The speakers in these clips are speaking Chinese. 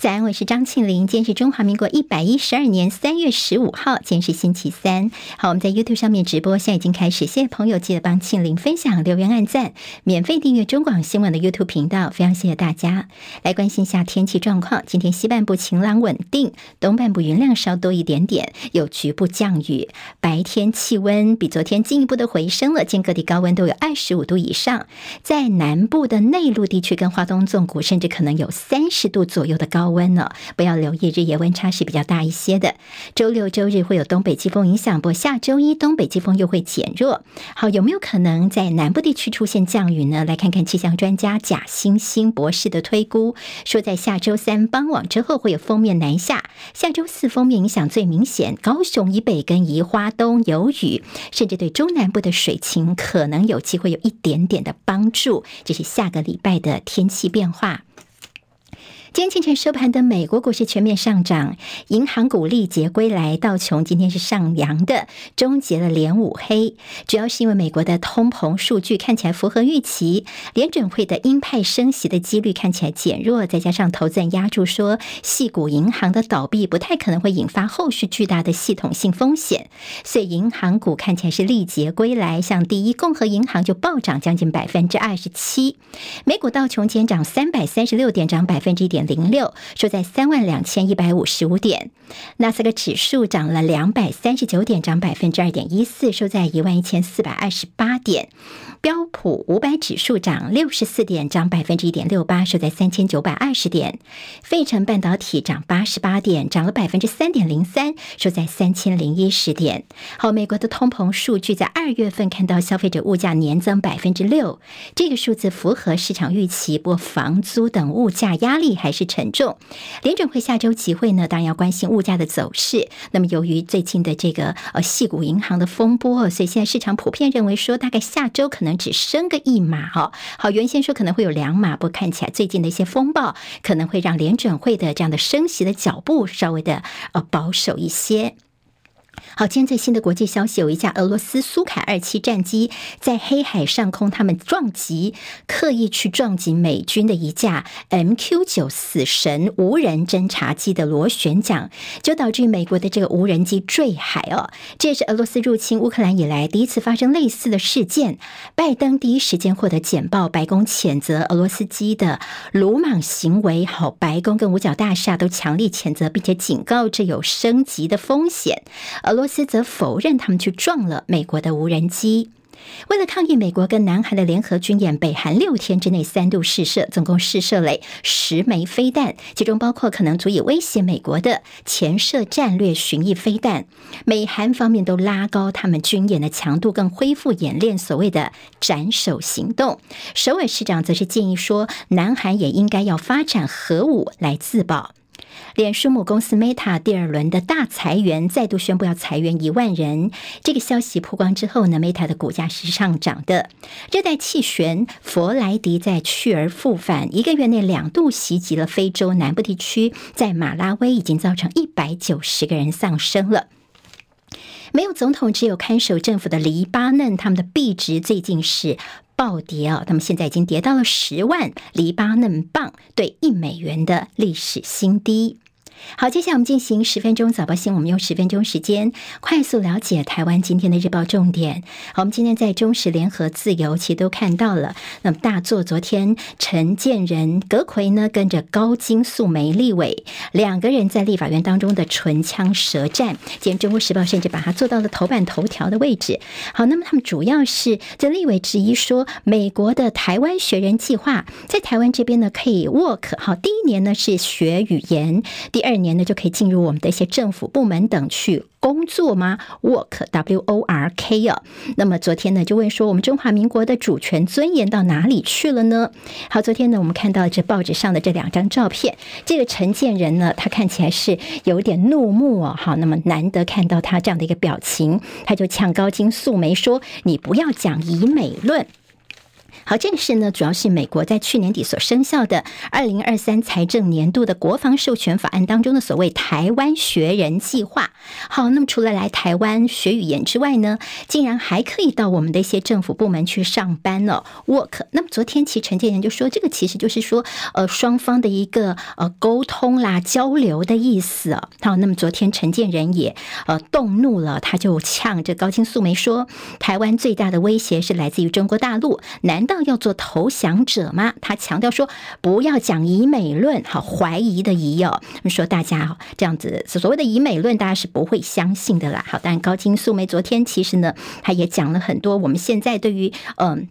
早安，我是张庆玲。今天是中华民国一百一十二年三月十五号，今天是星期三。好，我们在 YouTube 上面直播，现在已经开始。谢谢朋友记得帮庆玲分享、留言、按赞，免费订阅中广新闻的 YouTube 频道。非常谢谢大家。来关心一下天气状况。今天西半部晴朗稳定，东半部云量稍多一点点，有局部降雨。白天气温比昨天进一步的回升了，今各地高温都有二十五度以上。在南部的内陆地区跟花东纵谷，甚至可能有三十度左右的高温呢，不要留意日夜温差是比较大一些的。周六周日会有东北季风影响，不过下周一东北季风又会减弱。好，有没有可能在南部地区出现降雨呢？来看看气象专家贾新兴博士的推估，说在下周三傍晚之后会有锋面南下，下周四锋面影响最明显，高雄以北跟宜花东有雨，甚至对中南部的水情可能有机会有一点点的帮助。这是下个礼拜的天气变化。今天清晨收盘的美国股市全面上涨，银行股力竭归来，道琼今天是上扬的，终结了连五黑。主要是因为美国的通膨数据看起来符合预期，联准会的鹰派升息的几率看起来减弱，再加上投资人押注说，系股银行的倒闭不太可能会引发后续巨大的系统性风险，所以银行股看起来是力竭归来。像第一共和银行就暴涨将近百分之二十七，美股道琼减涨三百三十六点，涨百分之一点。零六收在三万两千一百五十五点，纳斯达克指数涨了两百三十九点，涨百分之二点一四，收在一万一千四百二十八点。标普五百指数涨六十四点，涨百分之一点六八，收在三千九百二十点。费城半导体涨八十八点，涨了百分之三点零三，收在三千零一十点。好，美国的通膨数据在二月份看到消费者物价年增百分之六，这个数字符合市场预期，不过房租等物价压力还还是沉重。联准会下周集会呢，当然要关心物价的走势。那么由于最近的这个呃细股银行的风波，所以现在市场普遍认为说，大概下周可能。只升个一码哦，好，原先说可能会有两码，不过看起来最近的一些风暴可能会让联准会的这样的升息的脚步稍微的呃保守一些。好，今天最新的国际消息，有一架俄罗斯苏凯二七战机在黑海上空，他们撞击，刻意去撞击美军的一架 MQ 九死神无人侦察机的螺旋桨，就导致美国的这个无人机坠海哦。这也是俄罗斯入侵乌克兰以来第一次发生类似的事件。拜登第一时间获得简报，白宫谴责俄罗斯机的鲁莽行为。好，白宫跟五角大厦都强力谴责，并且警告这有升级的风险。俄罗斯则否认他们去撞了美国的无人机。为了抗议美国跟南韩的联合军演，北韩六天之内三度试射，总共试射了十枚飞弹，其中包括可能足以威胁美国的潜射战略巡弋飞弹。美韩方面都拉高他们军演的强度，更恢复演练所谓的斩首行动。首尔市长则是建议说，南韩也应该要发展核武来自保。脸书母公司 Meta 第二轮的大裁员，再度宣布要裁员一万人。这个消息曝光之后呢，Meta 的股价是上涨的。热带气旋佛莱迪在去而复返，一个月内两度袭击了非洲南部地区，在马拉威已经造成一百九十个人丧生了。没有总统，只有看守政府的黎巴嫩，他们的币值最近是。暴跌啊！那么现在已经跌到了十万黎巴嫩镑对一美元的历史新低。好，接下来我们进行十分钟早报新闻，我们用十分钟时间快速了解台湾今天的日报重点。好，我们今天在中时联合自由其实都看到了。那么大作昨天陈建仁、葛奎呢，跟着高金素梅立委两个人在立法院当中的唇枪舌战。今天中国时报甚至把它做到了头版头条的位置。好，那么他们主要是这立委质疑说，美国的台湾学人计划在台湾这边呢可以 work。好，第一年呢是学语言，第二。二年呢就可以进入我们的一些政府部门等去工作吗？Work W O R K 啊。那么昨天呢就问说，我们中华民国的主权尊严到哪里去了呢？好，昨天呢我们看到这报纸上的这两张照片，这个陈建仁呢他看起来是有点怒目哦。好，那么难得看到他这样的一个表情，他就呛高金素梅说：“你不要讲以美论。”好，这个是呢，主要是美国在去年底所生效的二零二三财政年度的国防授权法案当中的所谓台湾学人计划。好，那么除了来台湾学语言之外呢，竟然还可以到我们的一些政府部门去上班了，work。那么昨天其实陈建仁就说，这个其实就是说，呃，双方的一个呃沟通啦、交流的意思啊。好，那么昨天陈建仁也呃动怒了，他就呛这高金素梅说，台湾最大的威胁是来自于中国大陆，难道要做投降者吗？他强调说，不要讲以美论，好，怀疑的疑哦，说大家这样子所谓的以美论，大家是不会相信的啦。好，但高金素梅昨天其实呢，他也讲了很多，我们现在对于嗯。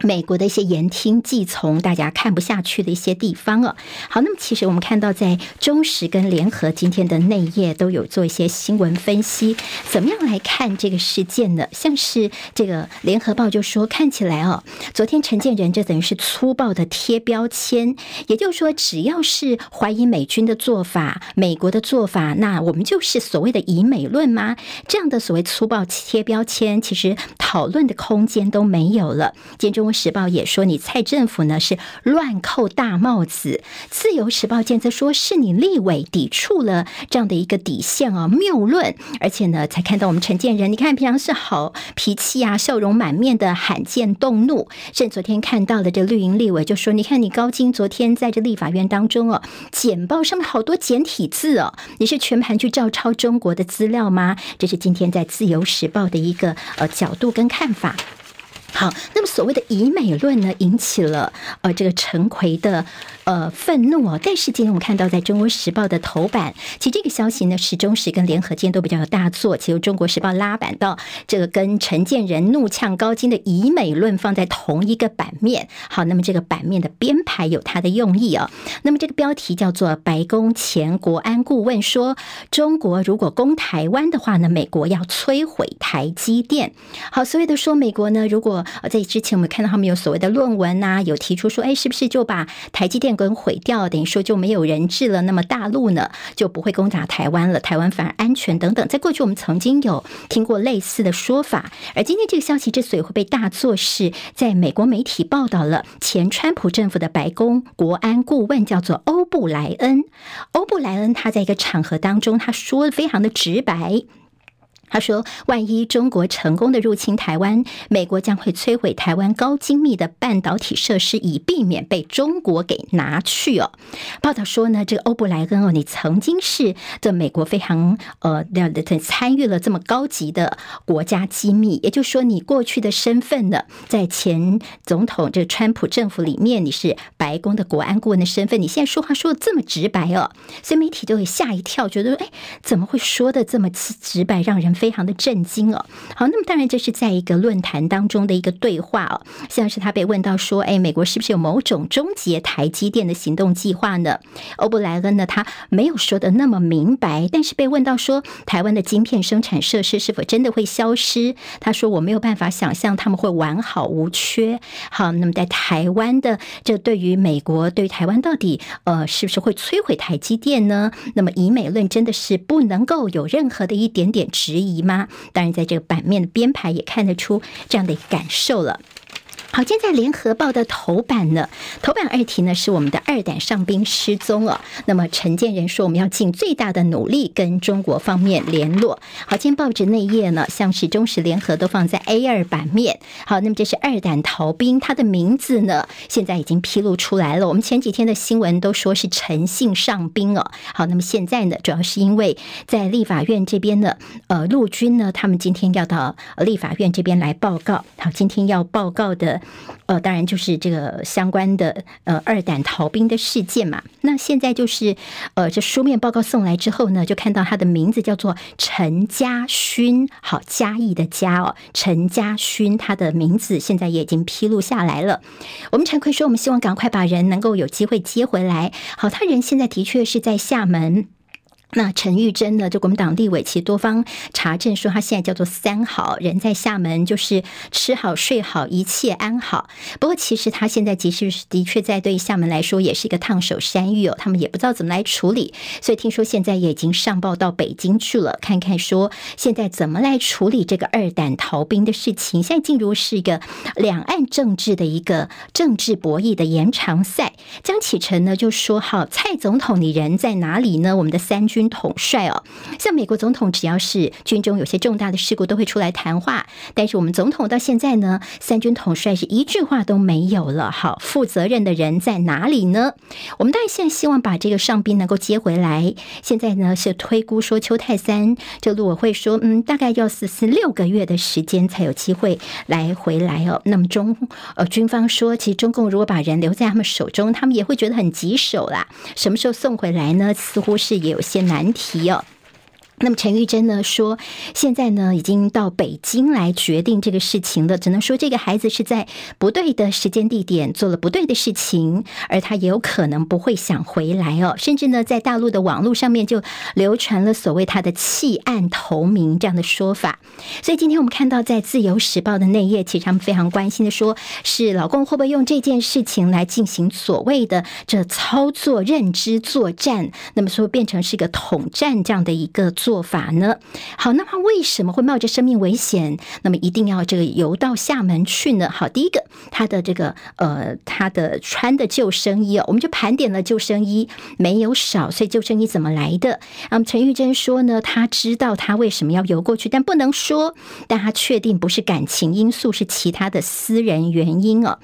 美国的一些言听计从，大家看不下去的一些地方哦。好，那么其实我们看到，在中时跟联合今天的内页都有做一些新闻分析，怎么样来看这个事件呢？像是这个联合报就说，看起来哦，昨天陈建仁这等于是粗暴的贴标签，也就是说，只要是怀疑美军的做法、美国的做法，那我们就是所谓的以美论吗？这样的所谓粗暴贴标签，其实讨论的空间都没有了。今天中。中时报也说你蔡政府呢是乱扣大帽子，自由时报见则说是你立委抵触了这样的一个底线啊谬论，而且呢才看到我们陈建仁，你看平常是好脾气啊，笑容满面的，罕见动怒。甚至昨天看到了这绿营立委就说，你看你高金昨天在这立法院当中哦，简报上面好多简体字哦，你是全盘去照抄中国的资料吗？这是今天在自由时报的一个呃角度跟看法。好，那么所谓的以美论呢，引起了呃这个陈奎的呃愤怒哦。但是今天我们看到，在中国时报的头版，其实这个消息呢，是中时跟联合今天都比较有大作，其实中国时报拉板到这个跟陈建仁怒呛高金的以美论放在同一个版面。好，那么这个版面的编排有它的用意哦。那么这个标题叫做“白宫前国安顾问说，中国如果攻台湾的话呢，美国要摧毁台积电”。好，所谓的说美国呢，如果呃，在之前我们看到他们有所谓的论文呐、啊，有提出说，哎，是不是就把台积电给毁掉，等于说就没有人质了？那么大陆呢就不会攻打台湾了，台湾反而安全等等。在过去我们曾经有听过类似的说法，而今天这个消息之所以会被大作，是在美国媒体报道了前川普政府的白宫国安顾问叫做欧布莱恩，欧布莱恩他在一个场合当中他说的非常的直白。他说：“万一中国成功的入侵台湾，美国将会摧毁台湾高精密的半导体设施，以避免被中国给拿去哦。”报道说呢，这个欧布莱恩哦，你曾经是这美国非常呃的参与了这么高级的国家机密，也就是说，你过去的身份呢，在前总统这个川普政府里面，你是白宫的国安顾问的身份，你现在说话说的这么直白哦，所以媒体就会吓一跳，觉得哎，怎么会说的这么直白，让人。非常的震惊哦，好，那么当然这是在一个论坛当中的一个对话哦，像是他被问到说，哎，美国是不是有某种终结台积电的行动计划呢？欧布莱恩呢，他没有说的那么明白，但是被问到说，台湾的晶片生产设施是否真的会消失？他说我没有办法想象他们会完好无缺。好，那么在台湾的这对于美国对于台湾到底呃是不是会摧毁台积电呢？那么以美论真的是不能够有任何的一点点质疑。姨妈？当然，在这个版面的编排也看得出这样的感受了。好，今天在联合报的头版呢，头版二题呢是我们的二胆上兵失踪了。那么陈建仁说，我们要尽最大的努力跟中国方面联络。好，今天报纸内页呢，像是中时联合都放在 A 二版面。好，那么这是二胆逃兵，他的名字呢现在已经披露出来了。我们前几天的新闻都说是陈姓上兵哦。好，那么现在呢，主要是因为在立法院这边呢，呃，陆军呢，他们今天要到立法院这边来报告。好，今天要报告的。呃，当然就是这个相关的呃二胆逃兵的事件嘛。那现在就是呃这书面报告送来之后呢，就看到他的名字叫做陈家勋，好，嘉义的嘉哦，陈家勋，他的名字现在也已经披露下来了。我们陈奎说，我们希望赶快把人能够有机会接回来。好，他人现在的确是在厦门。那陈玉珍呢？就国民党立委，其实多方查证说，他现在叫做三好，人在厦门就是吃好睡好，一切安好。不过，其实他现在其实的确在对厦门来说，也是一个烫手山芋哦。他们也不知道怎么来处理，所以听说现在也已经上报到北京去了，看看说现在怎么来处理这个二胆逃兵的事情。现在进入是一个两岸政治的一个政治博弈的延长赛。江启臣呢就说：“好，蔡总统，你人在哪里呢？我们的三军。”统帅哦，像美国总统，只要是军中有些重大的事故，都会出来谈话。但是我们总统到现在呢，三军统帅是一句话都没有了。好，负责任的人在哪里呢？我们当然现在希望把这个上宾能够接回来。现在呢是推估说，邱太三这陆委会说，嗯，大概要四四六个月的时间才有机会来回来哦。那么中呃军方说，其实中共如果把人留在他们手中，他们也会觉得很棘手啦。什么时候送回来呢？似乎是也有些难。难题哦。那么陈玉珍呢说，现在呢已经到北京来决定这个事情了。只能说这个孩子是在不对的时间地点做了不对的事情，而他也有可能不会想回来哦。甚至呢，在大陆的网络上面就流传了所谓他的弃暗投明这样的说法。所以今天我们看到在《自由时报》的内页，其实他们非常关心的说，是老公会不会用这件事情来进行所谓的这操作认知作战？那么说变成是一个统战这样的一个。做法呢？好，那么为什么会冒着生命危险？那么一定要这个游到厦门去呢？好，第一个，他的这个呃，他的穿的救生衣哦，我们就盘点了救生衣没有少，所以救生衣怎么来的？嗯，陈玉珍说呢，他知道他为什么要游过去，但不能说，但他确定不是感情因素，是其他的私人原因哦。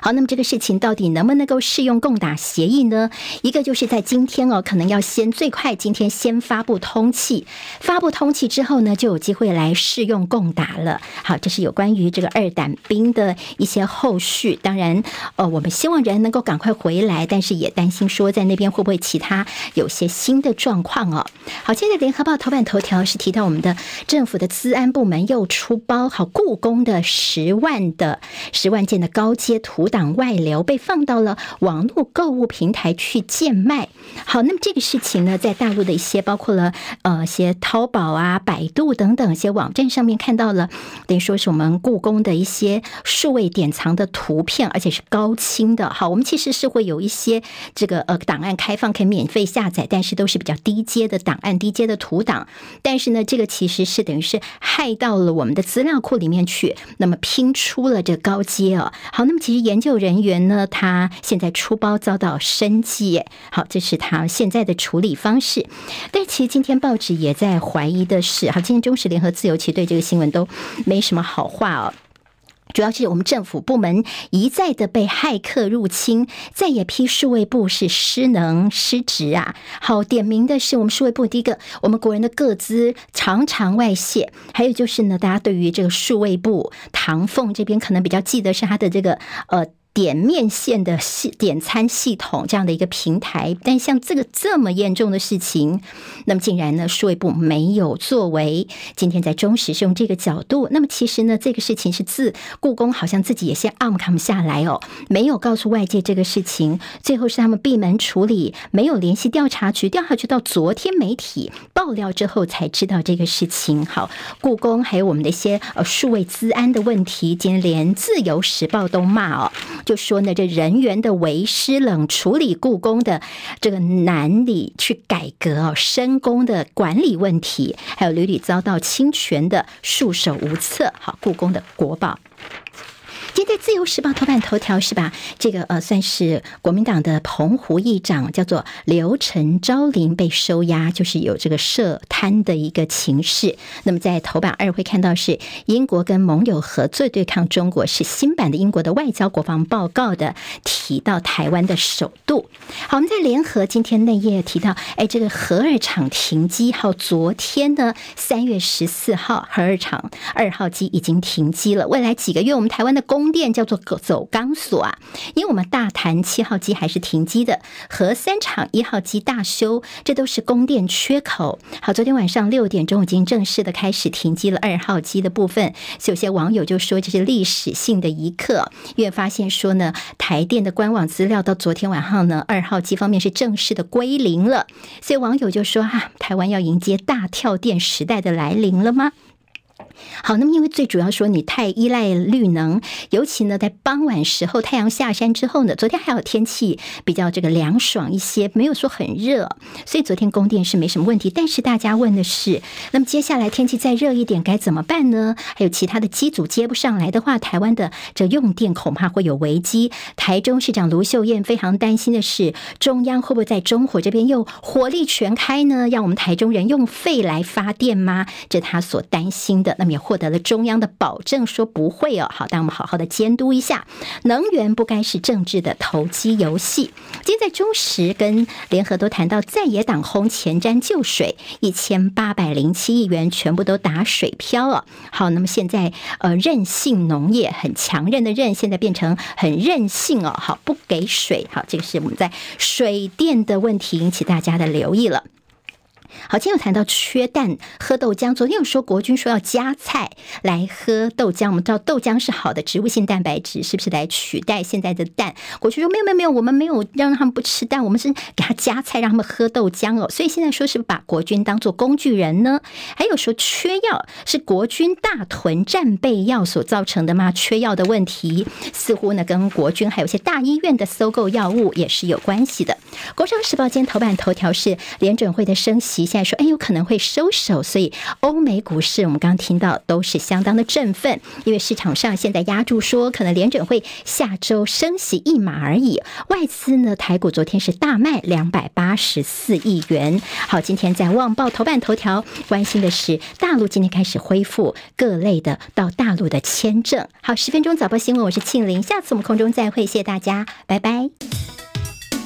好，那么这个事情到底能不能够适用共打协议呢？一个就是在今天哦，可能要先最快今天先发布通气，发布通气之后呢，就有机会来适用共打了。好，这是有关于这个二胆兵的一些后续。当然，呃，我们希望人能够赶快回来，但是也担心说在那边会不会其他有些新的状况哦。好，现在联合报头版头条是提到我们的政府的资安部门又出包，好，故宫的十万的十万件的高阶图。图档外流被放到了网络购物平台去贱卖。好，那么这个事情呢，在大陆的一些包括了呃，些淘宝啊、百度等等一些网站上面看到了，等于说是我们故宫的一些数位典藏的图片，而且是高清的。好，我们其实是会有一些这个呃档案开放可以免费下载，但是都是比较低阶的档案、低阶的图档。但是呢，这个其实是等于是害到了我们的资料库里面去，那么拼出了这高阶哦。好，那么其实。研究人员呢，他现在出包遭到生计，好，这是他现在的处理方式。但其实今天报纸也在怀疑的是，好，今天中时联合自由其实对这个新闻都没什么好话哦。主要是我们政府部门一再的被骇客入侵，再也批数位部是失能失职啊。好，点名的是我们数位部第一个，我们国人的个资常常外泄，还有就是呢，大家对于这个数位部唐凤这边可能比较记得是他的这个呃。点面线的系点餐系统这样的一个平台，但像这个这么严重的事情，那么竟然呢，数位部没有作为。今天在中时是用这个角度，那么其实呢，这个事情是自故宫好像自己也先按不下来哦，没有告诉外界这个事情，最后是他们闭门处理，没有联系调查局，调查局到昨天媒体爆料之后才知道这个事情。好，故宫还有我们的一些呃数位资安的问题，今天连自由时报都骂哦。就说呢，这人员的为师冷处理故宫的这个难理去改革哦，深宫的管理问题，还有屡屡遭到侵权的束手无策。好，故宫的国宝。今天《自由时报》头版头条是吧？这个呃，算是国民党的澎湖议长，叫做刘陈昭林被收押，就是有这个涉贪的一个情势。那么在头版二会看到是英国跟盟友合作对抗中国，是新版的英国的外交国防报告的提到台湾的首度。好，我们在联合今天内页提到，哎，这个核二厂停机，还有，昨天呢，三月十四号，核二厂二号机已经停机了。未来几个月，我们台湾的工供电叫做走钢索啊，因为我们大潭七号机还是停机的，核三厂一号机大修，这都是供电缺口。好，昨天晚上六点钟已经正式的开始停机了二号机的部分，有些网友就说这是历史性的一刻，越发现说呢，台电的官网资料到昨天晚上呢，二号机方面是正式的归零了，所以网友就说啊，台湾要迎接大跳电时代的来临了吗？好，那么因为最主要说你太依赖绿能，尤其呢在傍晚时候太阳下山之后呢，昨天还有天气比较这个凉爽一些，没有说很热，所以昨天供电是没什么问题。但是大家问的是，那么接下来天气再热一点该怎么办呢？还有其他的机组接不上来的话，台湾的这用电恐怕会有危机。台中市长卢秀燕非常担心的是，中央会不会在中火这边又火力全开呢？让我们台中人用肺来发电吗？这是他所担心的。也获得了中央的保证，说不会哦。好，但我们好好的监督一下，能源不该是政治的投机游戏。今天在中时跟联合都谈到，在野党轰前瞻救水一千八百零七亿元，全部都打水漂了。好，那么现在呃，任性农业很强韧的韧，现在变成很任性哦。好，不给水。好，这个是我们在水电的问题引起大家的留意了。好，今天有谈到缺蛋喝豆浆。昨天有说国军说要加菜来喝豆浆，我们知道豆浆是好的植物性蛋白质，是不是来取代现在的蛋？国军说没有没有没有，我们没有让他们不吃蛋，我们是给他加菜，让他们喝豆浆哦。所以现在说是把国军当做工具人呢？还有说缺药是国军大屯战备药所造成的吗？缺药的问题似乎呢跟国军还有些大医院的搜购药物也是有关系的。工商时报今天头版头条是联准会的升息。现在说，哎，有可能会收手，所以欧美股市我们刚刚听到都是相当的振奋，因为市场上现在压住说，可能联准会下周升息一码而已。外资呢，台股昨天是大卖两百八十四亿元。好，今天在《旺报》头版头条关心的是，大陆今天开始恢复各类的到大陆的签证。好，十分钟早报新闻，我是庆玲，下次我们空中再会，谢谢大家，拜拜。